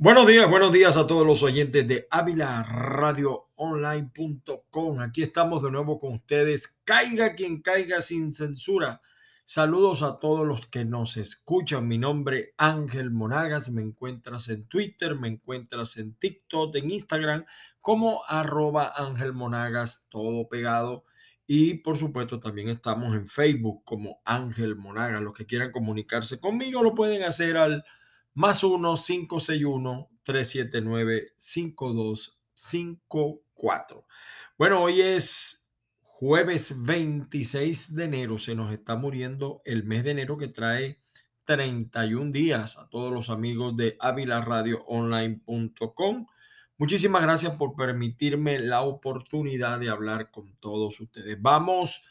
Buenos días, buenos días a todos los oyentes de Ávila Radio Online.com. Aquí estamos de nuevo con ustedes. Caiga quien caiga sin censura. Saludos a todos los que nos escuchan. Mi nombre Ángel Monagas. Me encuentras en Twitter, me encuentras en TikTok, en Instagram como arroba Ángel Monagas, todo pegado. Y por supuesto también estamos en Facebook como Ángel Monagas. Los que quieran comunicarse conmigo lo pueden hacer al más 1-561-379-5254. Bueno, hoy es jueves 26 de enero. Se nos está muriendo el mes de enero que trae 31 días a todos los amigos de avilaradioonline.com. Muchísimas gracias por permitirme la oportunidad de hablar con todos ustedes. Vamos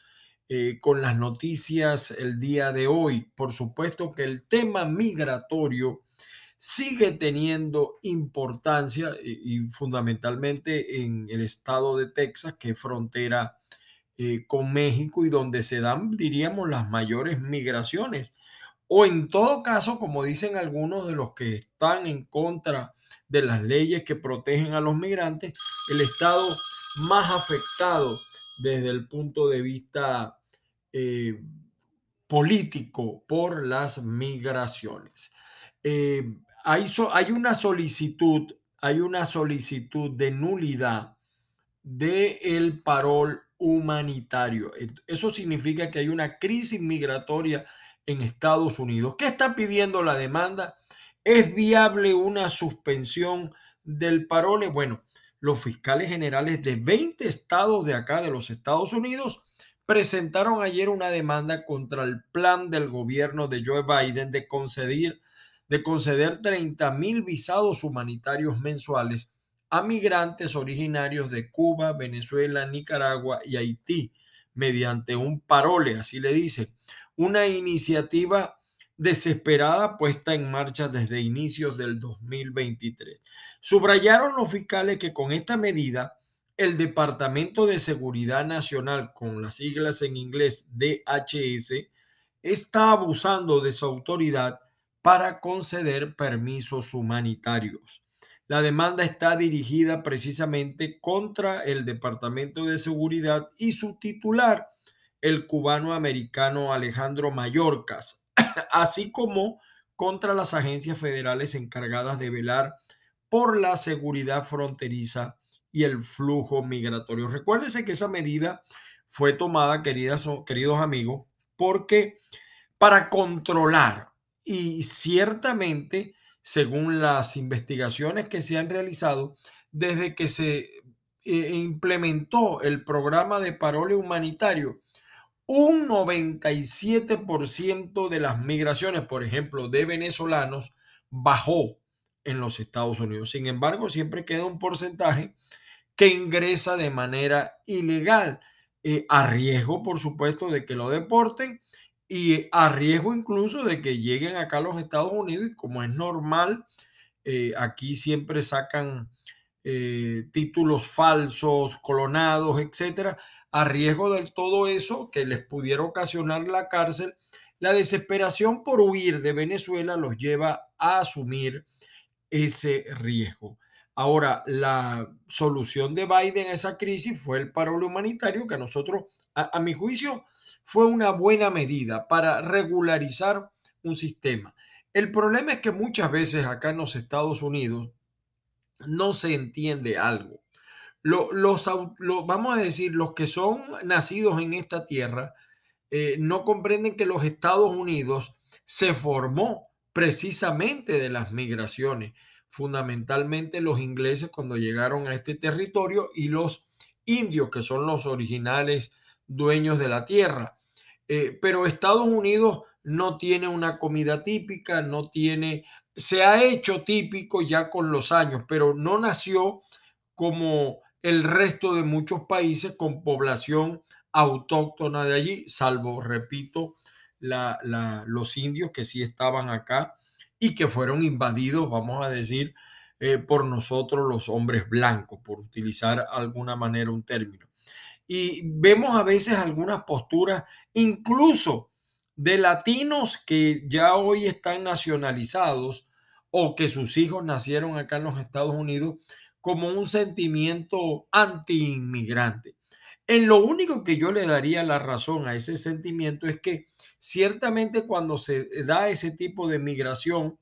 eh, con las noticias el día de hoy. Por supuesto que el tema migratorio sigue teniendo importancia y, fundamentalmente en el estado de Texas, que es frontera eh, con México y donde se dan, diríamos, las mayores migraciones. O en todo caso, como dicen algunos de los que están en contra de las leyes que protegen a los migrantes, el estado más afectado desde el punto de vista eh, político por las migraciones. Eh, hay, una solicitud, hay una solicitud de nulidad del el parol humanitario. Eso significa que hay una crisis migratoria en Estados Unidos. ¿Qué está pidiendo la demanda? ¿Es viable una suspensión del parole? Bueno, los fiscales generales de 20 estados de acá de los Estados Unidos presentaron ayer una demanda contra el plan del gobierno de Joe Biden de conceder de conceder 30 mil visados humanitarios mensuales a migrantes originarios de Cuba, Venezuela, Nicaragua y Haití mediante un parole, así le dice, una iniciativa desesperada puesta en marcha desde inicios del 2023. Subrayaron los fiscales que con esta medida el Departamento de Seguridad Nacional, con las siglas en inglés DHS, está abusando de su autoridad para conceder permisos humanitarios. La demanda está dirigida precisamente contra el Departamento de Seguridad y su titular, el cubano americano Alejandro Mayorkas, así como contra las agencias federales encargadas de velar por la seguridad fronteriza y el flujo migratorio. Recuérdese que esa medida fue tomada, queridas, queridos amigos, porque para controlar y ciertamente, según las investigaciones que se han realizado, desde que se eh, implementó el programa de parole humanitario, un 97% de las migraciones, por ejemplo, de venezolanos, bajó en los Estados Unidos. Sin embargo, siempre queda un porcentaje que ingresa de manera ilegal, eh, a riesgo, por supuesto, de que lo deporten y a riesgo incluso de que lleguen acá a los Estados Unidos y como es normal, eh, aquí siempre sacan eh, títulos falsos, clonados, etcétera, a riesgo de todo eso que les pudiera ocasionar la cárcel, la desesperación por huir de Venezuela los lleva a asumir ese riesgo. Ahora, la solución de Biden a esa crisis fue el paro humanitario, que a nosotros, a, mi juicio, fue una buena medida para regularizar un sistema. El problema es que muchas veces acá en los Estados Unidos no se entiende algo. los, vamos a decir, los que son nacidos en esta tierra eh, no comprenden que los Estados Unidos se formó precisamente de las migraciones fundamentalmente los ingleses cuando llegaron a este territorio y los indios, que son los originales dueños de la tierra. Eh, pero Estados Unidos no tiene una comida típica, no tiene, se ha hecho típico ya con los años, pero no nació como el resto de muchos países con población autóctona de allí, salvo, repito, los indios que sí estaban acá y que fueron invadidos, vamos a decir, eh, por nosotros los hombres blancos, por utilizar alguna manera un término. Y vemos a veces algunas posturas, incluso de latinos que ya hoy están nacionalizados o que sus hijos nacieron acá en los Estados Unidos como un sentimiento anti-inmigrante. En lo único que yo le daría la razón a ese sentimiento es que ciertamente cuando se da ese tipo de migración,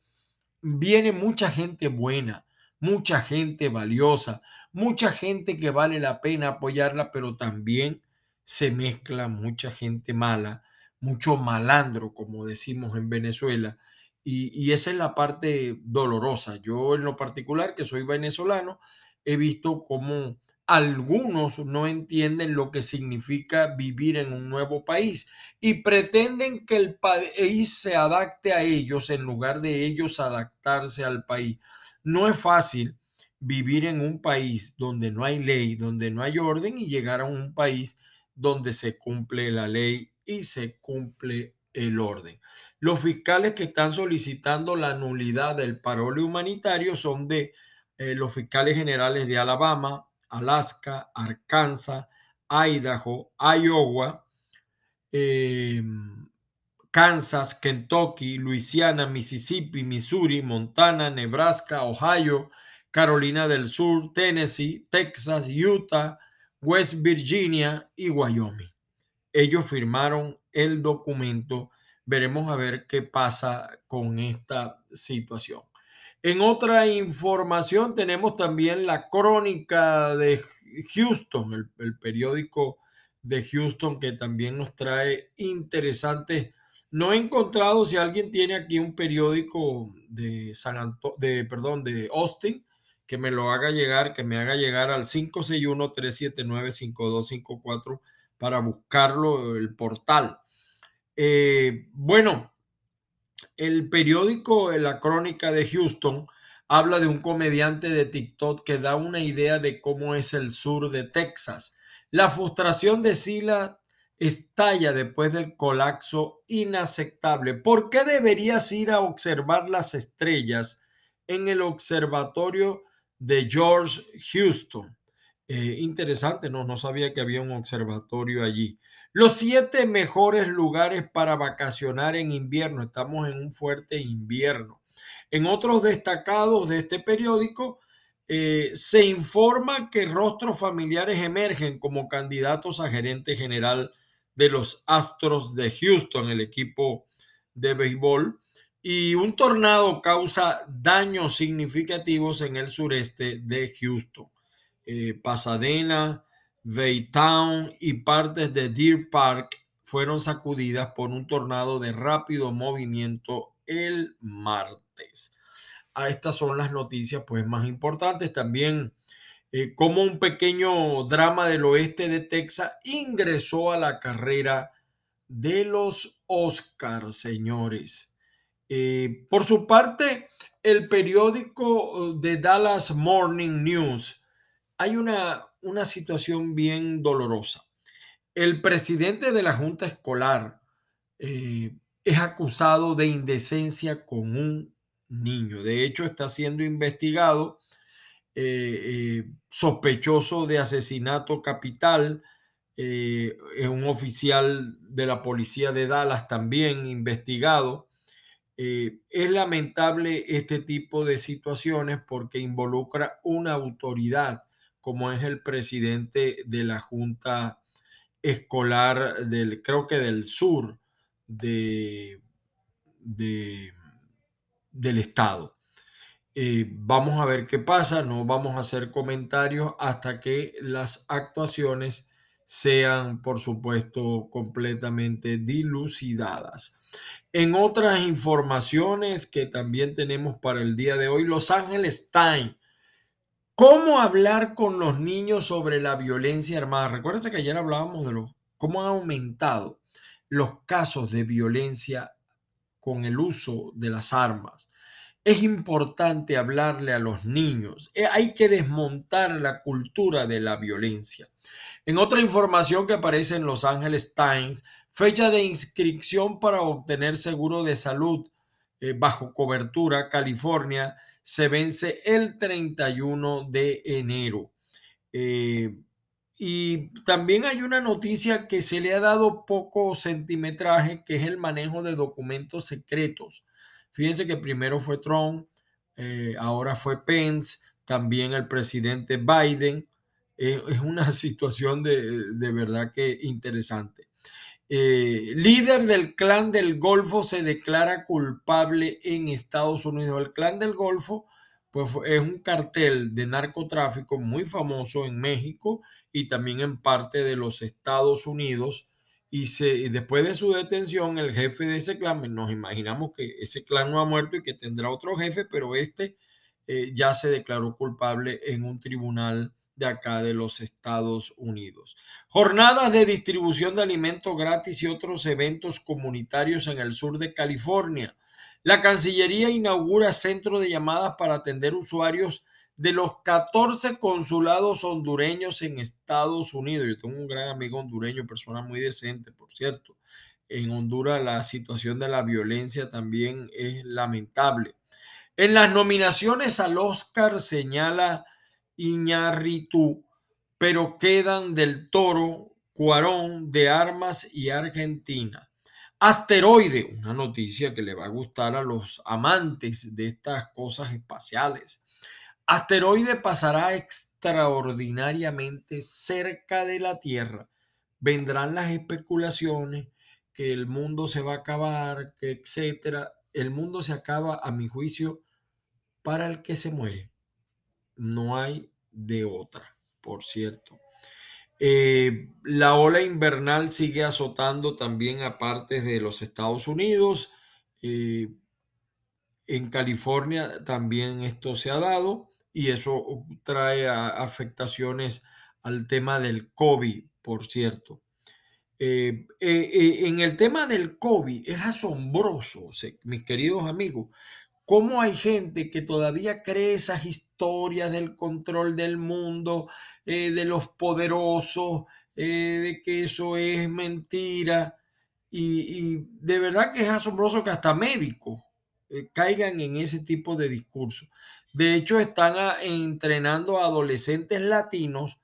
viene mucha gente buena, mucha gente valiosa, mucha gente que vale la pena apoyarla, pero también se mezcla mucha gente mala, mucho malandro, como decimos en Venezuela, y, esa es la parte dolorosa. Yo en lo particular, que soy venezolano, he visto cómo algunos no entienden lo que significa vivir en un nuevo país y pretenden que el país se adapte a ellos en lugar de ellos adaptarse al país. No es fácil vivir en un país donde no hay ley, donde no hay orden y llegar a un país donde se cumple la ley y se cumple el orden. Los fiscales que están solicitando la nulidad del parole humanitario son de eh, los fiscales generales de Alabama, Alaska, Arkansas, Idaho, Iowa, em, Kansas, Kentucky, Luisiana, Mississippi, Missouri, Montana, Nebraska, Ohio, Carolina del Sur, Tennessee, Texas, Utah, West Virginia y Wyoming. Ellos firmaron el documento. Veremos a ver qué pasa con esta situación. En otra información tenemos también la crónica de Houston, el, periódico de Houston que también nos trae interesantes. No he encontrado si alguien tiene aquí un periódico de San Antonio, de perdón, de Austin, que me lo haga llegar, que me haga llegar al 561-379-5254 para buscarlo, el portal. Eh, bueno, el periódico La Crónica de Houston habla de un comediante de TikTok que da una idea de cómo es el sur de Texas. La frustración de Sila estalla después del colapso inaceptable. ¿Por qué deberías ir a observar las estrellas en el observatorio de George Houston? Eh, interesante, no, no sabía que había un observatorio allí. Los siete mejores lugares para vacacionar en invierno. Estamos en un fuerte invierno. En otros destacados de este periódico, eh, se informa que rostros familiares emergen como candidatos a gerente general de los Astros de Houston, el equipo de béisbol, y un tornado causa daños significativos en el sureste de Houston. Eh, Pasadena, Baytown y partes de Deer Park fueron sacudidas por un tornado de rápido movimiento el martes. A estas son las noticias pues más importantes. También eh, como un pequeño drama del oeste de Texas ingresó a la carrera de los Oscars, señores. Eh, por su parte, el periódico de Dallas Morning News hay una, una situación bien dolorosa. El presidente de la Junta Escolar eh, es acusado de indecencia con un niño. De hecho, está siendo investigado, eh, eh, sospechoso de asesinato capital. es un oficial de la policía de Dallas también investigado. es lamentable este tipo de situaciones porque involucra una autoridad como es el presidente de la Junta Escolar del, creo que del sur de, del estado. Eh, vamos a ver qué pasa, no vamos a hacer comentarios hasta que las actuaciones sean, por supuesto, completamente dilucidadas. En otras informaciones que también tenemos para el día de hoy, Los Ángeles Times ¿Cómo hablar con los niños sobre la violencia armada? Recuerden que ayer hablábamos de los, cómo han aumentado los casos de violencia con el uso de las armas. Es importante hablarle a los niños. Eh, hay que desmontar la cultura de la violencia. En otra información que aparece en Los Angeles Times, fecha de inscripción para obtener seguro de salud eh, bajo cobertura, California, se vence el 31 de enero. Eh, y también hay una noticia que se le ha dado poco centimetraje, que es el manejo de documentos secretos. Fíjense que primero fue Trump, eh, ahora fue Pence, también el presidente Biden. Es una situación de, de verdad que interesante. Eh, líder del clan del Golfo se declara culpable en Estados Unidos. El clan del Golfo pues, es un cartel de narcotráfico muy famoso en México y también en parte de los Estados Unidos. Y se, después de su detención, el jefe de ese clan, nos imaginamos que ese clan no ha muerto y que tendrá otro jefe, pero este eh, ya se declaró culpable en un tribunal de acá de los Estados Unidos. Jornadas de distribución de alimentos gratis y otros eventos comunitarios en el sur de California. La Cancillería inaugura centro de llamadas para atender usuarios de los 14 consulados hondureños en Estados Unidos. Yo tengo un gran amigo hondureño, persona muy decente, por cierto. En Honduras la situación de la violencia también es lamentable. En las nominaciones al Oscar señala Iñárritu, pero quedan del Toro, Cuarón, de Armas y Argentina. Asteroide, una noticia que le va a gustar a los amantes de estas cosas espaciales. Asteroide pasará extraordinariamente cerca de la Tierra. Vendrán las especulaciones que el mundo se va a acabar, que etcétera. El mundo se acaba, a mi juicio, para el que se muere no hay de otra, por cierto. Eh, la ola invernal sigue azotando también a partes de los Estados Unidos. Eh, en California también esto se ha dado y eso trae afectaciones al tema del COVID, por cierto. Eh, en el tema del COVID es asombroso, mis queridos amigos, ¿Cómo hay gente que todavía cree esas historias del control del mundo, eh, de los poderosos, eh, de que eso es mentira? Y, de verdad que es asombroso que hasta médicos eh, caigan en ese tipo de discurso. De hecho, están entrenando a adolescentes latinos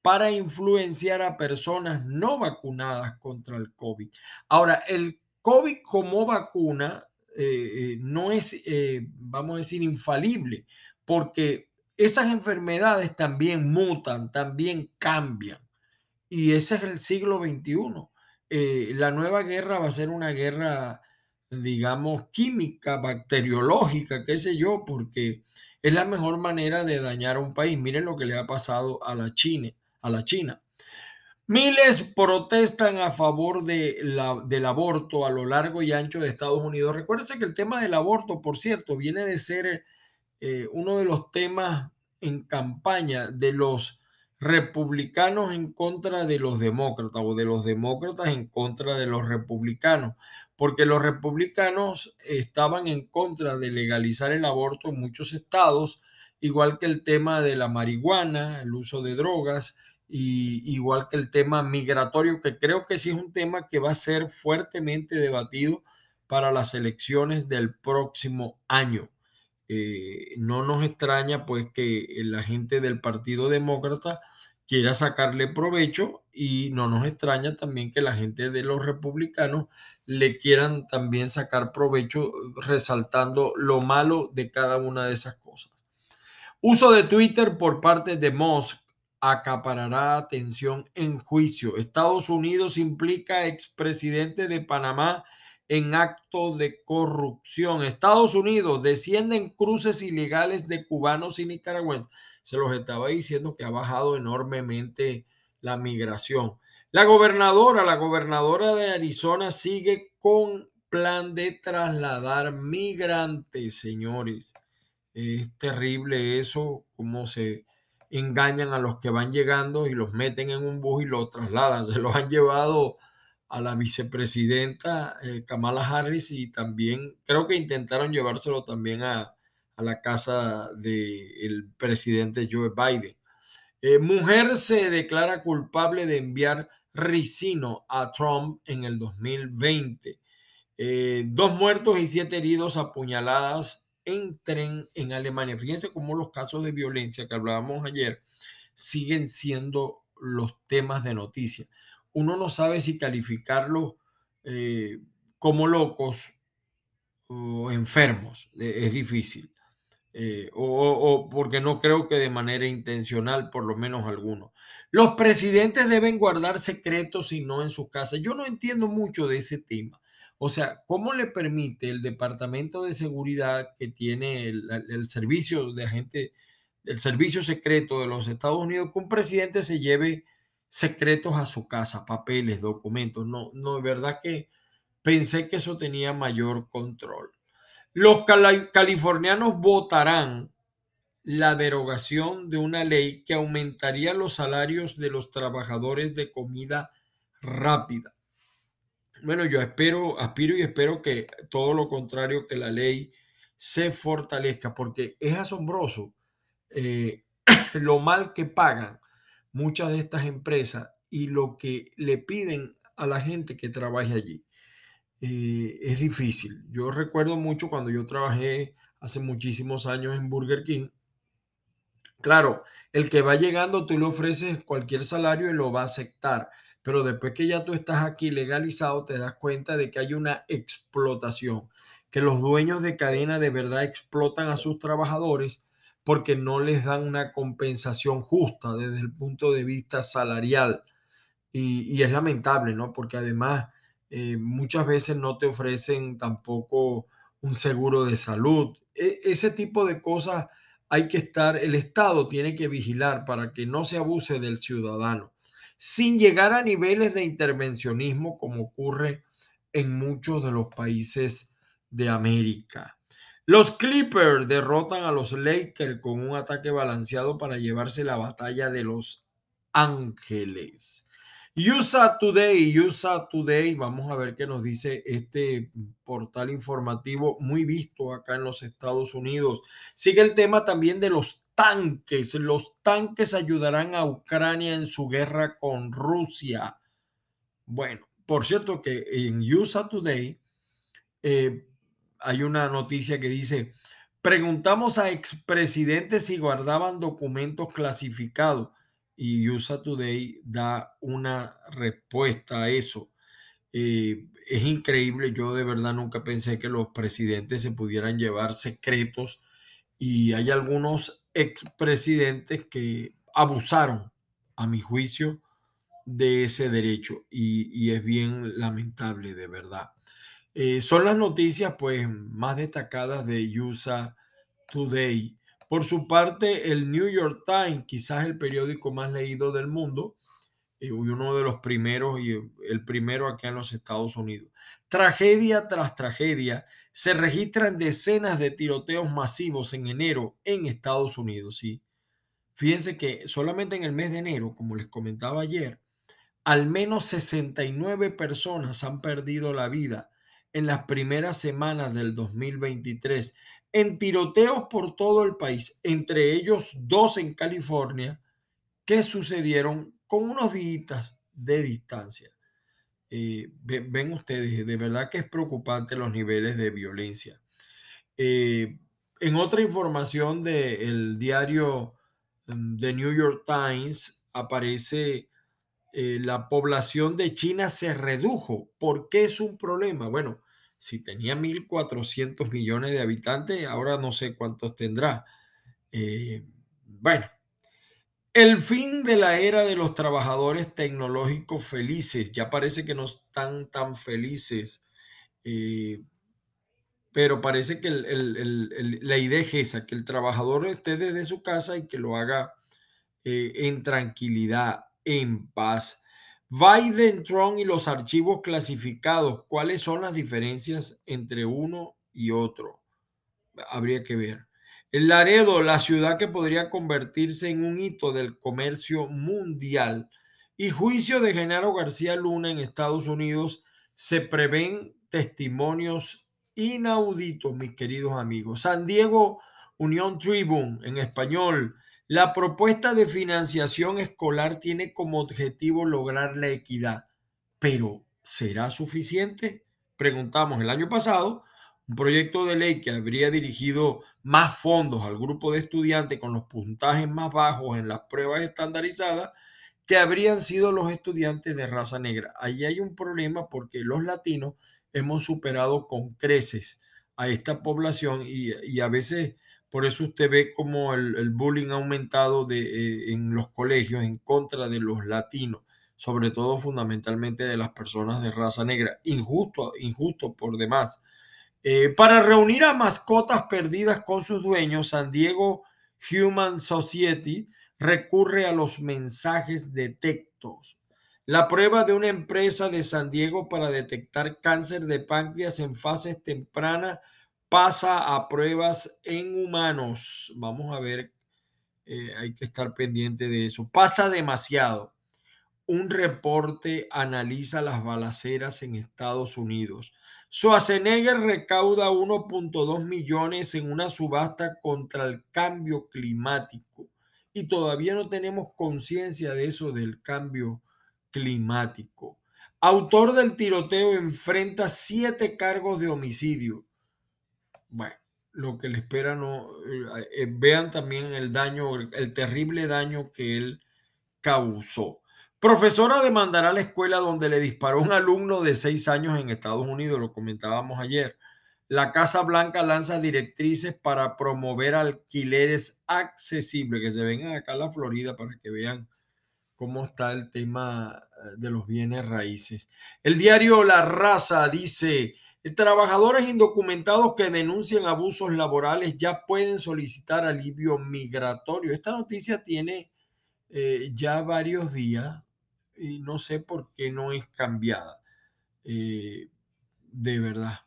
para influenciar a personas no vacunadas contra el COVID. Ahora, el COVID como vacuna eh, eh, no es, eh, vamos a decir, infalible, porque esas enfermedades también mutan, también cambian. Y ese es el siglo XXI. la nueva guerra va a ser una guerra, digamos, química, bacteriológica, qué sé yo, porque es la mejor manera de dañar a un país. Miren lo que le ha pasado a la China. A la China. Miles protestan a favor de la, del aborto a lo largo y ancho de Estados Unidos. Recuérdense que el tema del aborto, por cierto, viene de ser eh, uno de los temas en campaña de los republicanos en contra de los demócratas o de los demócratas en contra de los republicanos, porque los republicanos estaban en contra de legalizar el aborto en muchos estados, igual que el tema de la marihuana, el uso de drogas y igual que el tema migratorio, que creo que sí es un tema que va a ser fuertemente debatido para las elecciones del próximo año. Eh, no nos extraña pues que la gente del Partido Demócrata quiera sacarle provecho y no nos extraña también que la gente de los republicanos le quieran también sacar provecho resaltando lo malo de cada una de esas cosas. Uso de Twitter por parte de Musk acaparará atención en juicio. Estados Unidos implica expresidente de Panamá en acto de corrupción. Estados Unidos descienden cruces ilegales de cubanos y nicaragüenses. Se los estaba diciendo que ha bajado enormemente la migración. La gobernadora, la gobernadora de Arizona sigue con plan de trasladar migrantes, señores. Es terrible eso, cómo se engañan a los que van llegando y los meten en un bus y los trasladan. Se los han llevado a la vicepresidenta eh, Kamala Harris y también creo que intentaron llevárselo también a, la casa del presidente Joe Biden. Eh, mujer se declara culpable de enviar ricino a Trump en el 2020. Eh, dos muertos y siete heridos apuñaladas entren en Alemania. Fíjense cómo los casos de violencia que hablábamos ayer siguen siendo los temas de noticia. Uno no sabe si calificarlos eh, como locos o enfermos. Eh, es difícil. eh, o, porque no creo que de manera intencional, por lo menos algunos. Los presidentes deben guardar secretos y no en su casa. Yo no entiendo mucho de ese tema. O sea, ¿cómo le permite el Departamento de Seguridad que tiene el, servicio de agente, el servicio secreto de los Estados Unidos, que un presidente se lleve secretos a su casa, papeles, documentos? No, no, es verdad que pensé que eso tenía mayor control. Los californianos votarán la derogación de una ley que aumentaría los salarios de los trabajadores de comida rápida. Bueno, yo espero, aspiro y espero que todo lo contrario, que la ley se fortalezca, porque es asombroso eh, lo mal que pagan muchas de estas empresas y lo que le piden a la gente que trabaje allí. Eh, es difícil. Yo recuerdo mucho cuando yo trabajé hace muchísimos años en Burger King. Claro, el que va llegando, tú le ofreces cualquier salario y lo va a aceptar. Pero después que ya tú estás aquí legalizado, te das cuenta de que hay una explotación, que los dueños de cadena de verdad explotan a sus trabajadores porque no les dan una compensación justa desde el punto de vista salarial. Y, es lamentable, ¿no? Porque además eh, muchas veces no te ofrecen tampoco un seguro de salud. E, ese tipo de cosas hay que estar, el Estado tiene que vigilar para que no se abuse del ciudadano, sin llegar a niveles de intervencionismo como ocurre en muchos de los países de América. Los Clippers derrotan a los Lakers con un ataque balanceado para llevarse la batalla de los Ángeles. USA Today, USA Today, vamos a ver qué nos dice este portal informativo muy visto acá en los Estados Unidos. Sigue el tema también de los tanques. Los tanques ayudarán a Ucrania en su guerra con Rusia. Bueno, por cierto que en USA Today eh, hay una noticia que dice, preguntamos a expresidentes si guardaban documentos clasificados y USA Today da una respuesta a eso. Eh, es increíble, yo de verdad nunca pensé que los presidentes se pudieran llevar secretos y hay algunos expresidentes que abusaron, a mi juicio, de ese derecho y, es bien lamentable, de verdad. Eh, son las noticias pues más destacadas de USA Today. Por su parte, el New York Times, quizás el periódico más leído del mundo, y uno de los primeros y el primero aquí en los Estados Unidos. Tragedia tras tragedia, se registran decenas de tiroteos masivos en enero en Estados Unidos. ¿sí? Fíjense que solamente en el mes de enero, como les comentaba ayer, al menos 69 personas han perdido la vida en las primeras semanas del 2023 en tiroteos por todo el país, entre ellos dos en California, que sucedieron con unos días de distancia. Eh, ven, ustedes, de verdad que es preocupante los niveles de violencia. Eh, en otra información del diario mm, The New York Times aparece eh, la población de China se redujo. ¿Por qué es un problema? Bueno, si tenía 1.400 millones de habitantes, ahora no sé cuántos tendrá. Eh, bueno, el fin de la era de los trabajadores tecnológicos felices, ya parece que no están tan felices, eh, pero parece que la idea es esa, que el trabajador esté desde su casa y que lo haga eh, en tranquilidad, en paz. Biden, Trump y los archivos clasificados, ¿cuáles son las diferencias entre uno y otro? Habría que ver. El Laredo, la ciudad que podría convertirse en un hito del comercio mundial. Y juicio de Genaro García Luna en Estados Unidos, se prevén testimonios inauditos, mis queridos amigos. San Diego, Unión Tribune en español. La propuesta de financiación escolar tiene como objetivo lograr la equidad, pero ¿será suficiente? Preguntamos el año pasado, un proyecto de ley que habría dirigido más fondos al grupo de estudiantes con los puntajes más bajos en las pruebas estandarizadas, que habrían sido los estudiantes de raza negra. Ahí hay un problema porque los latinos hemos superado con creces a esta población y, y a veces Por eso usted ve como el, bullying ha aumentado eh, en los colegios en contra de los latinos, sobre todo fundamentalmente de las personas de raza negra. Injusto, injusto por demás. Eh, para reunir a mascotas perdidas con sus dueños, San Diego Human Society recurre a los mensajes de textos. La prueba de una empresa de San Diego para detectar cáncer de páncreas en fases tempranas pasa a pruebas en humanos. Vamos a ver, eh, hay que estar pendiente de eso. Pasa demasiado. Un reporte analiza las balaceras en Estados Unidos. Schwarzenegger recauda 1.2 millones en una subasta contra el cambio climático y todavía no tenemos conciencia de eso del cambio climático. Autor del tiroteo enfrenta siete cargos de homicidio. Bueno, lo que le espera no eh, eh, vean también el daño, el terrible daño que él causó. Profesora demandará a la escuela donde le disparó un alumno de seis años en Estados Unidos, lo comentábamos ayer. La Casa Blanca lanza directrices para promover alquileres accesibles, que se vengan acá a la Florida para que vean cómo está el tema eh, de los bienes raíces. El diario La Raza dice, trabajadores indocumentados que denuncian abusos laborales ya pueden solicitar alivio migratorio. Esta noticia tiene eh, ya varios días y no sé por qué no es cambiada. Eh, de verdad,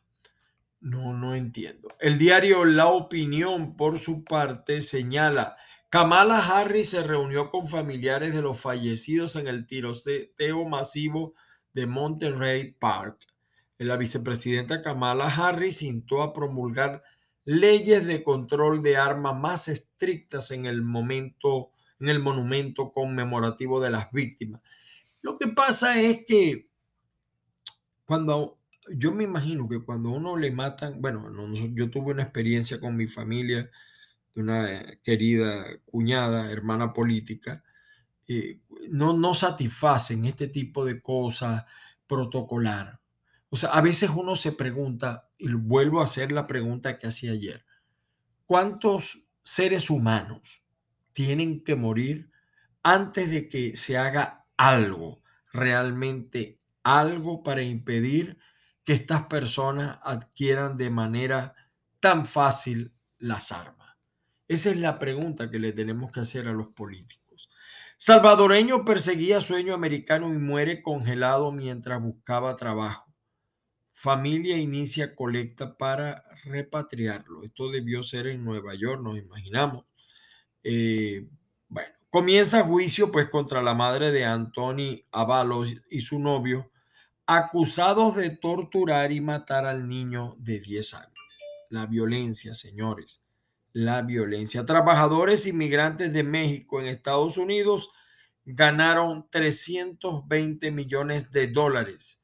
no, no entiendo. El diario La Opinión, por su parte, señala, Kamala Harris se reunió con familiares de los fallecidos en el tiroteo masivo de Monterrey Park. La vicepresidenta Kamala Harris intentó promulgar leyes de control de armas más estrictas en el momento en el monumento conmemorativo de las víctimas. Lo que pasa es que cuando yo me imagino que cuando uno le matan, bueno, yo tuve una experiencia con mi familia de una querida cuñada, hermana política, eh, no, no satisfacen este tipo de cosas protocolar. O sea, a veces uno se pregunta, y vuelvo a hacer la pregunta que hacía ayer, ¿cuántos seres humanos tienen que morir antes de que se haga algo, realmente algo para impedir que estas personas adquieran de manera tan fácil las armas? Esa es la pregunta que le tenemos que hacer a los políticos. Salvadoreño perseguía sueño americano y muere congelado mientras buscaba trabajo. Familia inicia colecta para repatriarlo. Esto debió ser en Nueva York, nos imaginamos. Eh, bueno, Comienza juicio pues contra la madre de Anthony Avalos y su novio, acusados de torturar y matar al niño de 10 años. La violencia, señores, la violencia. Trabajadores inmigrantes de México en Estados Unidos ganaron 320 millones de dólares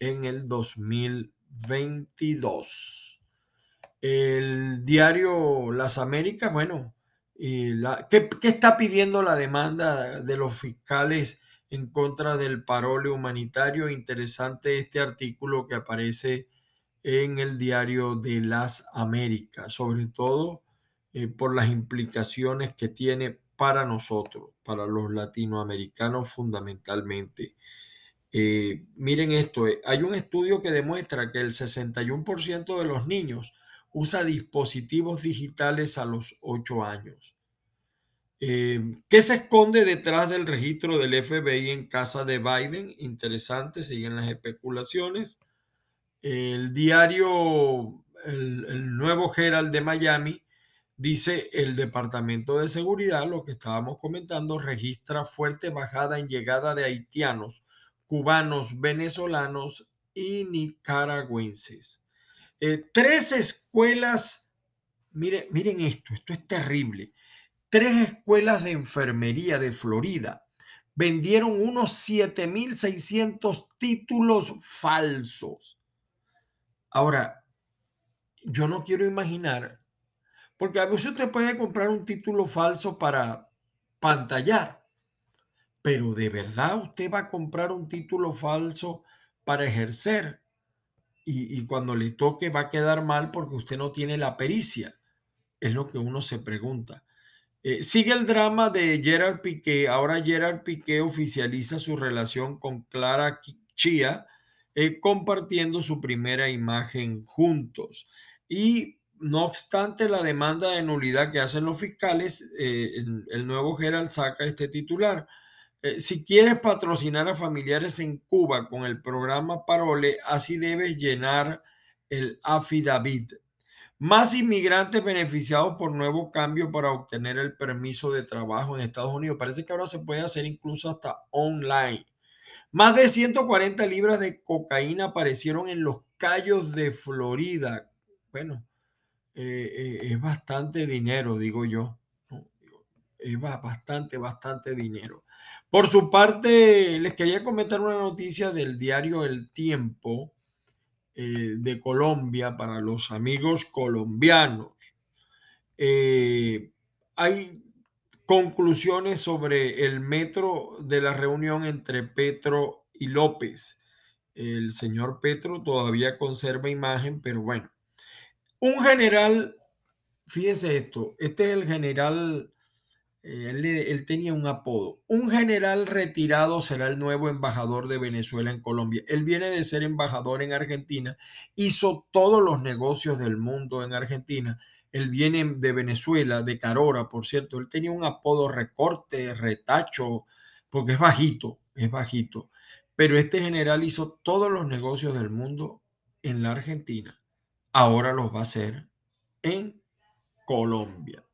en el 2022. El diario Las Américas, bueno, ¿qué, está pidiendo la demanda de los fiscales en contra del parole humanitario? Interesante este artículo que aparece en el diario de las Américas, sobre todo eh, por las implicaciones que tiene para nosotros, para los latinoamericanos fundamentalmente. Eh, miren esto, eh, hay un estudio que demuestra que el 61% de los niños usa dispositivos digitales a los 8 años. Eh, ¿Qué se esconde detrás del registro del FBI en casa de Biden? Interesante, siguen las especulaciones. El diario, el, el nuevo Herald de Miami, dice el Departamento de Seguridad, lo que estábamos comentando, registra fuerte bajada en llegada de haitianos, cubanos, venezolanos y nicaragüenses. Eh, tres escuelas, miren, miren esto, esto es terrible. Tres escuelas de enfermería de Florida vendieron unos 7.600 títulos falsos. Ahora, yo no quiero imaginar, porque a veces usted puede comprar un título falso para pantallar, pero de verdad usted va a comprar un título falso para ejercer y, cuando le toque va a quedar mal porque usted no tiene la pericia. Es lo que uno se pregunta. Eh, sigue el drama de Gerard Piqué. Ahora Gerard Piqué oficializa su relación con Clara Chia, eh, compartiendo su primera imagen juntos. Y no obstante la demanda de nulidad que hacen los fiscales, eh, el, el, nuevo Gerald saca este titular. Si quieres patrocinar a familiares en Cuba con el programa Parole, así debes llenar el affidavit. Más inmigrantes beneficiados por nuevos cambios para obtener el permiso de trabajo en Estados Unidos. Parece que ahora se puede hacer incluso hasta online. Más de 140 libras de cocaína aparecieron en los callos de Florida. Bueno, eh, eh, es bastante dinero, digo yo. Es bastante, bastante dinero. Por su parte, les quería comentar una noticia del diario El Tiempo eh, de Colombia para los amigos colombianos. Eh, hay conclusiones sobre el metro de la reunión entre Petro y López. El señor Petro todavía conserva imagen, pero bueno. Un general, fíjese esto, este es el general eh, él, tenía un apodo. Un general retirado será el nuevo embajador de Venezuela en Colombia. Él viene de ser embajador en Argentina, hizo todos los negocios del mundo en Argentina. Él viene de Venezuela, de Carora, por cierto. Él tenía un apodo recorte, retacho, porque es bajito, es bajito. Pero este general hizo todos los negocios del mundo en la Argentina. Ahora los va a hacer en Colombia.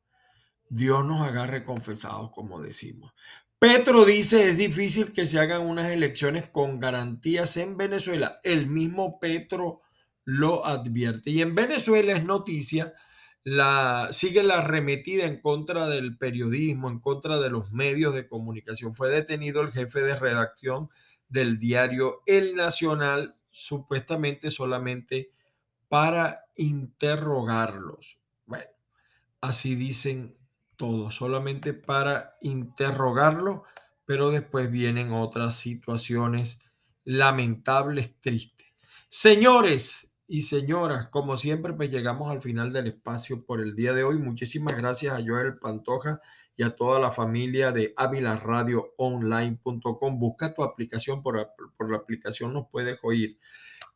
Dios nos agarre confesados, como decimos. Petro dice es difícil que se hagan unas elecciones con garantías en Venezuela. El mismo Petro lo advierte. Y en Venezuela es noticia, la, sigue la arremetida en contra del periodismo, en contra de los medios de comunicación. Fue detenido el jefe de redacción del diario El Nacional, supuestamente solamente para interrogarlos. Bueno, así dicen todo, solamente para interrogarlo, pero después vienen otras situaciones lamentables, tristes. Señores y señoras, como siempre, pues llegamos al final del espacio por el día de hoy. Muchísimas gracias a Joel Pantoja y a toda la familia de avilaradioonline.com. Busca tu aplicación, por, por la aplicación nos puedes oír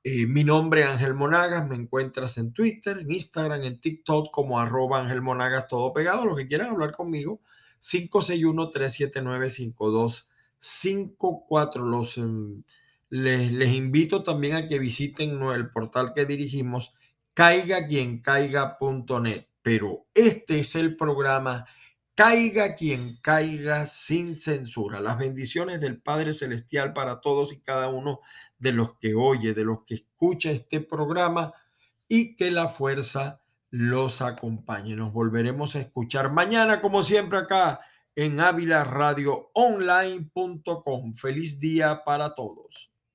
eh, mi nombre es Ángel Monagas, me encuentras en Twitter, en Instagram, en TikTok como arroba Ángel Monagas, todo pegado. Los que quieran hablar conmigo, 561-379-5254. Los, em, les, les invito también a que visiten el portal que dirigimos, caiga quien caiga.net. Pero este es el programa Caiga quien caiga sin censura. Las bendiciones del Padre Celestial para todos y cada uno de los que oye, de los que escucha este programa y que la fuerza los acompañe. Nos volveremos a escuchar mañana, como siempre, acá en Ávila Radio Online.com. Feliz día para todos.